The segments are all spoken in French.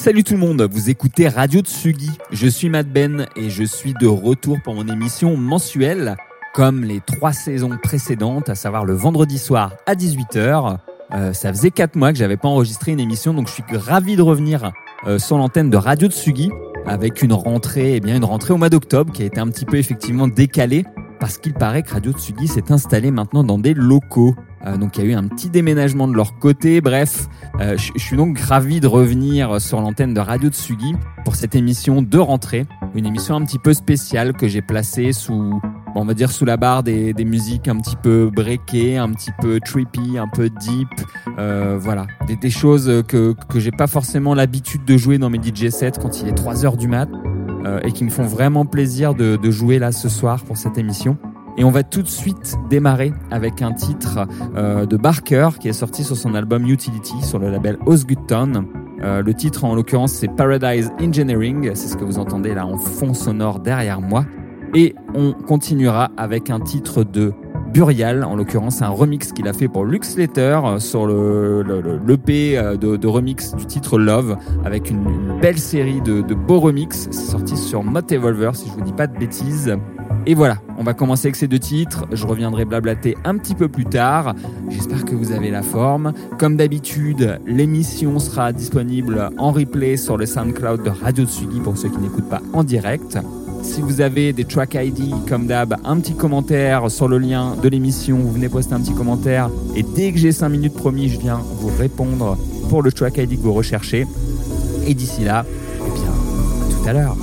Salut tout le monde, vous écoutez Radio Tsugi. Je suis Matt Ben et je suis de retour pour mon émission mensuelle, comme les trois saisons précédentes, à savoir le vendredi soir à 18h. Euh, ça faisait quatre mois que j'avais pas enregistré une émission, donc je suis ravi de revenir euh, sur l'antenne de Radio Tsugi avec une rentrée, eh bien une rentrée au mois d'octobre qui a été un petit peu effectivement décalée parce qu'il paraît que Radio Tsugi s'est installé maintenant dans des locaux. Euh, donc il y a eu un petit déménagement de leur côté. Bref, euh, je suis donc ravi de revenir sur l'antenne de Radio Tsugi pour cette émission de rentrée. Une émission un petit peu spéciale que j'ai placée sous, on va dire sous la barre des, des musiques un petit peu breakées, un petit peu trippy, un peu deep. Euh, voilà, des, des choses que, que j'ai pas forcément l'habitude de jouer dans mes DJ sets quand il est 3 heures du mat. Euh, et qui me font vraiment plaisir de, de, jouer là ce soir pour cette émission. Et on va tout de suite démarrer avec un titre euh, de Barker qui est sorti sur son album Utility sur le label Osgoodton. Euh, le titre en l'occurrence c'est Paradise Engineering, c'est ce que vous entendez là en fond sonore derrière moi. Et on continuera avec un titre de Burial, en l'occurrence un remix qu'il a fait pour Lux Letter sur le, l'EP de, remix du titre Love avec une, belle série de, beaux remix. C'est sur Mott Evolver si je vous dis pas de bêtises. Et voilà, on va commencer avec ces deux titres. Je reviendrai blablater un petit peu plus tard. J'espère que vous avez la forme. Comme d'habitude, l'émission sera disponible en replay sur le SoundCloud de Radio Tsugi pour ceux qui n'écoutent pas en direct. Si vous avez des track ID, comme d'hab, un petit commentaire sur le lien de l'émission, vous venez poster un petit commentaire. Et dès que j'ai 5 minutes promis, je viens vous répondre pour le track ID que vous recherchez. Et d'ici là, eh bien, à tout à l'heure.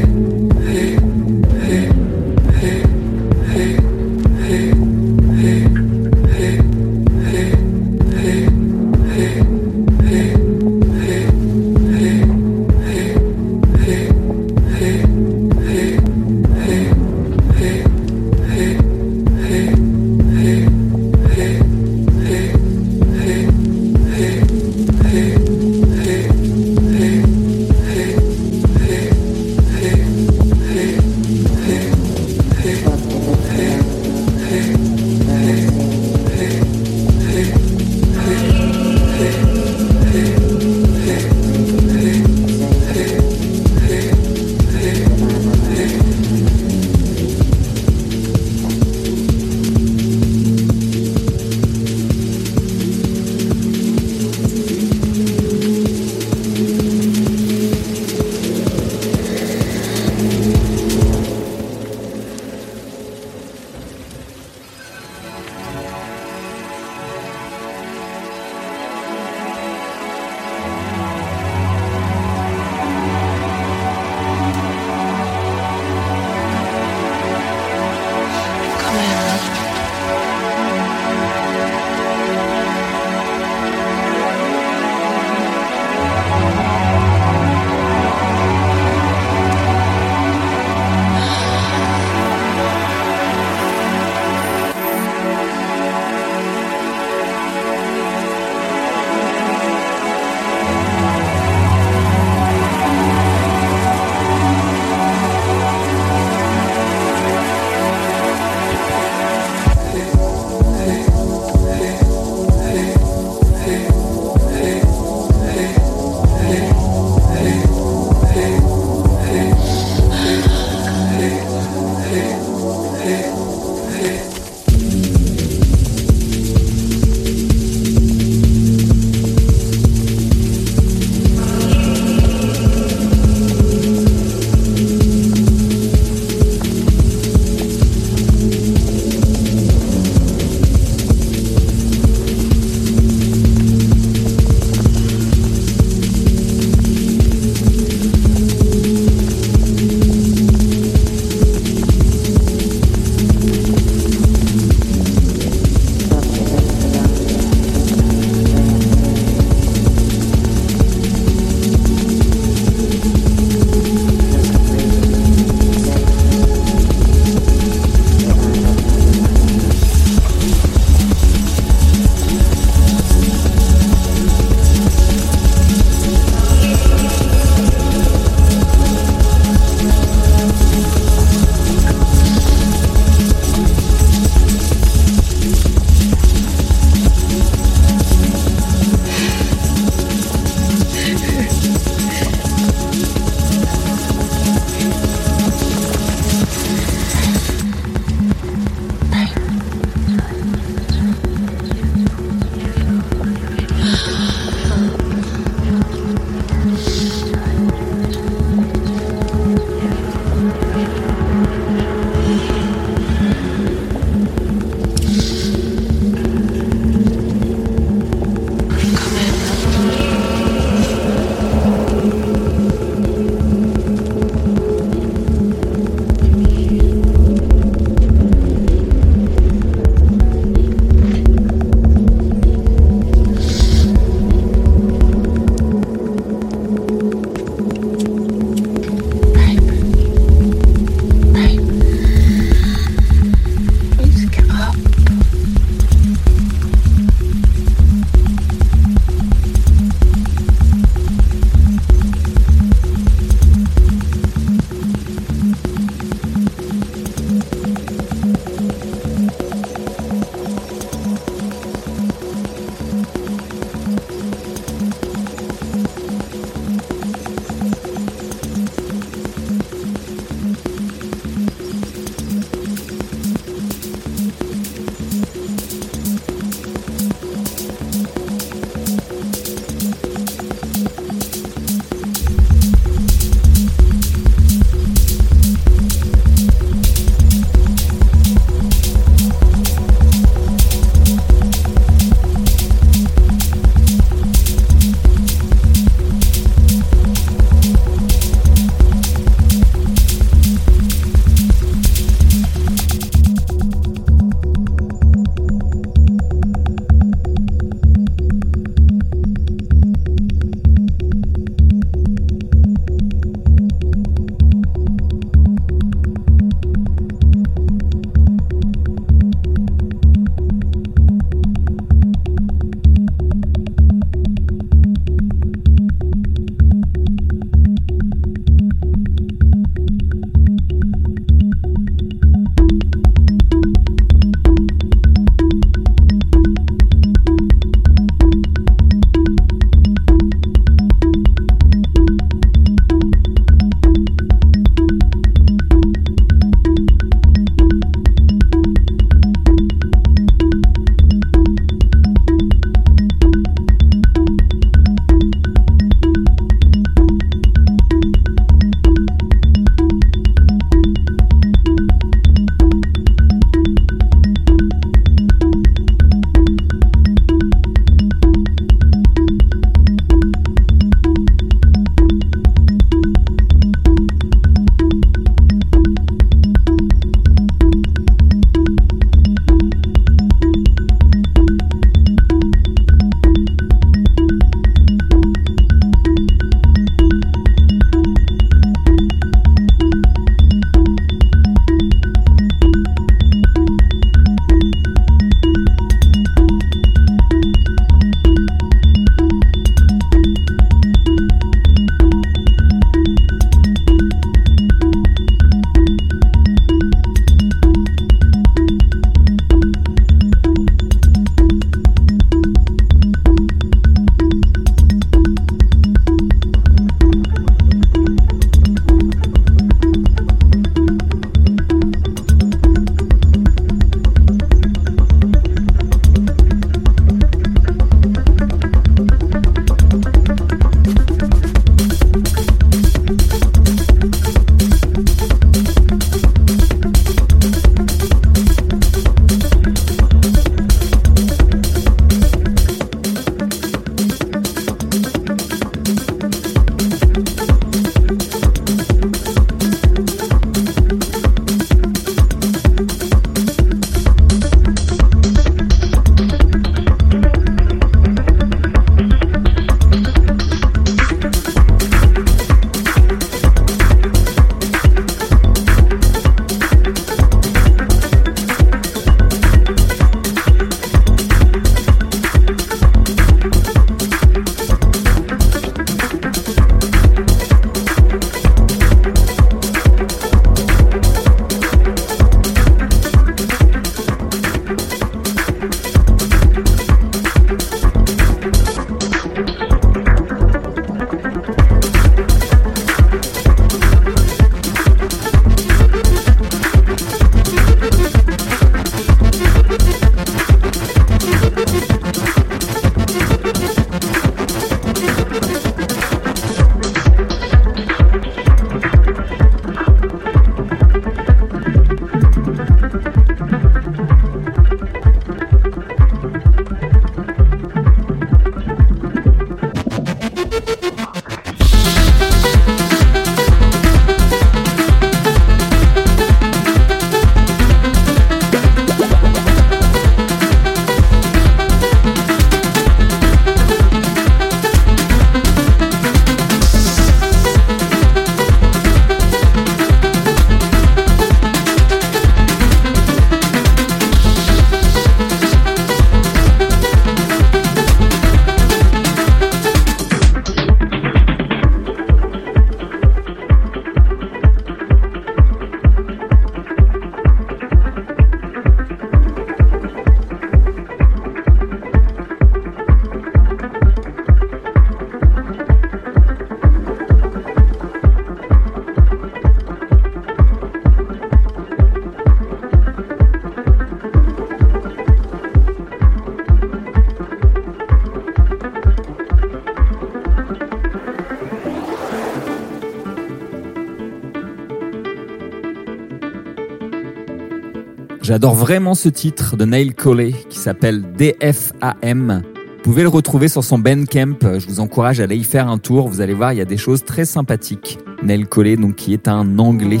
J'adore vraiment ce titre de Neil Colley qui s'appelle DFAM. Vous pouvez le retrouver sur son Bandcamp. Je vous encourage à aller y faire un tour. Vous allez voir, il y a des choses très sympathiques. Neil Colley, donc, qui est un anglais.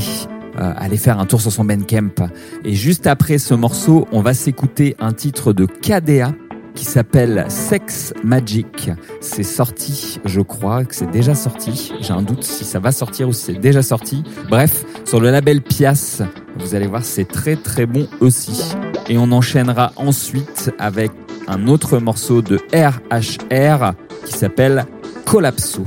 Euh, allez faire un tour sur son Bandcamp. Et juste après ce morceau, on va s'écouter un titre de KDA qui s'appelle Sex Magic. C'est sorti, je crois que c'est déjà sorti. J'ai un doute si ça va sortir ou si c'est déjà sorti. Bref, sur le label Pias, vous allez voir, c'est très très bon aussi. Et on enchaînera ensuite avec un autre morceau de RHR qui s'appelle Collapso.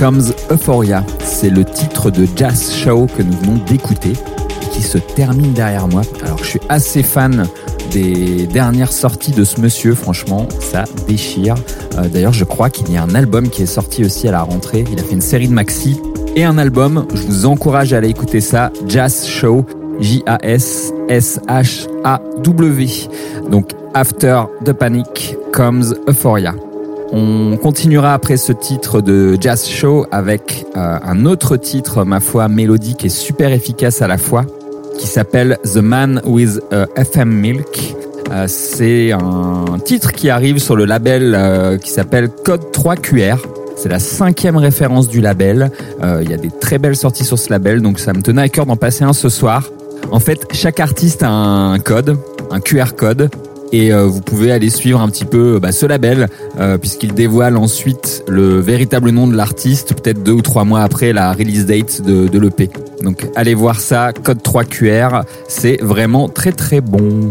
Comes Euphoria. C'est le titre de Jazz Show que nous venons d'écouter qui se termine derrière moi. Alors je suis assez fan des dernières sorties de ce monsieur, franchement, ça déchire. Euh, d'ailleurs, je crois qu'il y a un album qui est sorti aussi à la rentrée. Il a fait une série de maxi et un album. Je vous encourage à aller écouter ça. Jazz Show, J-A-S-S-H-A-W. Donc, After the Panic Comes Euphoria. On continuera après ce titre de Jazz Show avec euh, un autre titre, ma foi, mélodique et super efficace à la fois, qui s'appelle The Man with a FM Milk. Euh, c'est un titre qui arrive sur le label euh, qui s'appelle Code 3 QR. C'est la cinquième référence du label. Il y a des très belles sorties sur ce label, donc ça me tenait à cœur d'en passer un ce soir. En fait, chaque artiste a un code, un QR code, et euh, vous pouvez aller suivre un petit peu bah, ce label euh, puisqu'il dévoile ensuite le véritable nom de l'artiste peut-être deux ou trois mois après la release date de, de l'EP. Donc allez voir ça, code 3 QR, c'est vraiment très très bon.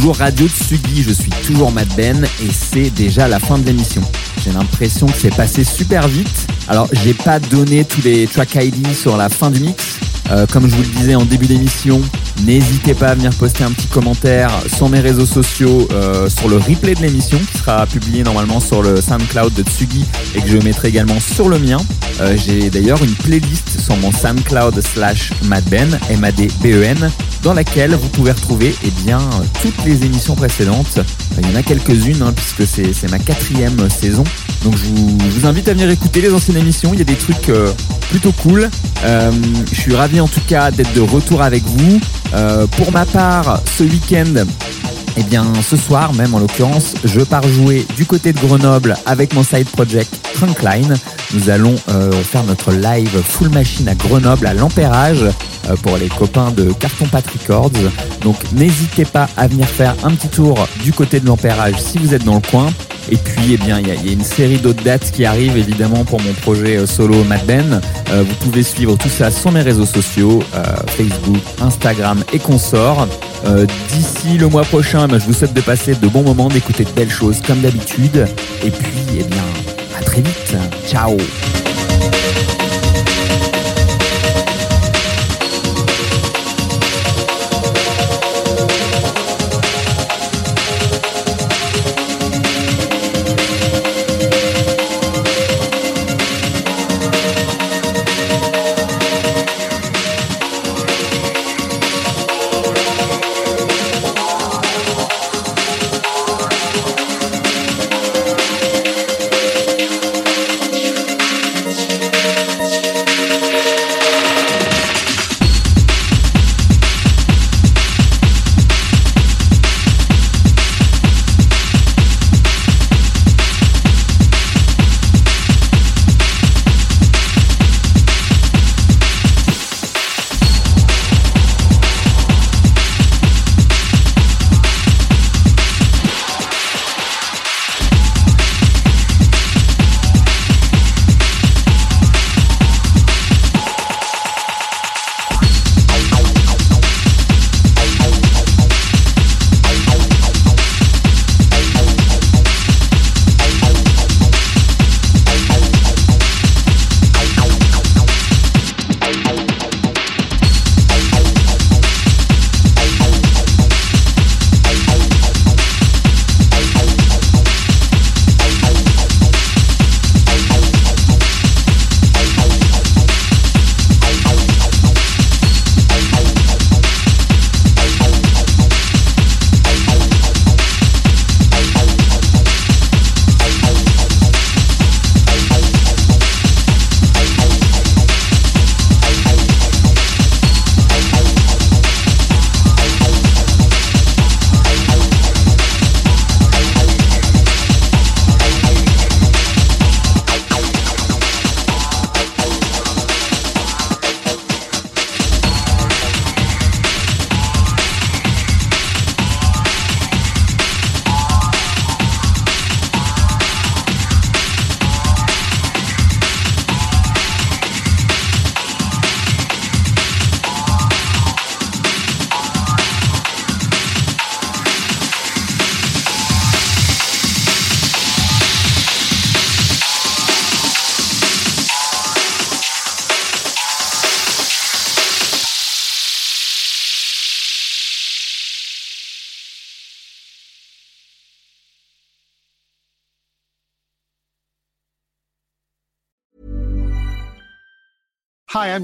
Toujours Radio Tsugi, je suis toujours Matt Ben et c'est déjà la fin de l'émission. J'ai l'impression que c'est passé super vite. Alors j'ai pas donné tous les track ID sur la fin du mix. Euh, comme je vous le disais en début d'émission, n'hésitez pas à venir poster un petit commentaire sur mes réseaux sociaux, euh, sur le replay de l'émission qui sera publié normalement sur le SoundCloud de Tsugi et que je mettrai également sur le mien. Euh, j'ai d'ailleurs une playlist sur mon SoundCloud slash madben, M-A-D-B-E-N, dans laquelle vous pouvez retrouver eh bien, toutes les émissions précédentes. il y en a quelques-unes hein, puisque c'est ma quatrième saison. Donc je vous, invite à venir écouter les anciennes émissions, il y a des trucs euh, plutôt cool. Euh, je suis ravi en tout cas d'être de retour avec vous. Euh, pour ma part, ce week-end, eh bien, ce soir même en l'occurrence, je pars jouer du côté de Grenoble avec mon side project Trunkline. Nous allons euh, faire notre live full machine à Grenoble à l'Empérage euh, pour les copains de Carton Pat Records. Donc n'hésitez pas à venir faire un petit tour du côté de l'Empérage si vous êtes dans le coin. Et puis, eh bien, il y, a une série d'autres dates qui arrivent évidemment pour mon projet euh, solo Mad Ben. vous pouvez suivre tout ça sur mes réseaux sociaux, Facebook, Instagram et consorts. D'ici le mois prochain, eh je vous souhaite de passer de bons moments, d'écouter de belles choses comme d'habitude. Et puis, eh bien, à très vite. Ciao.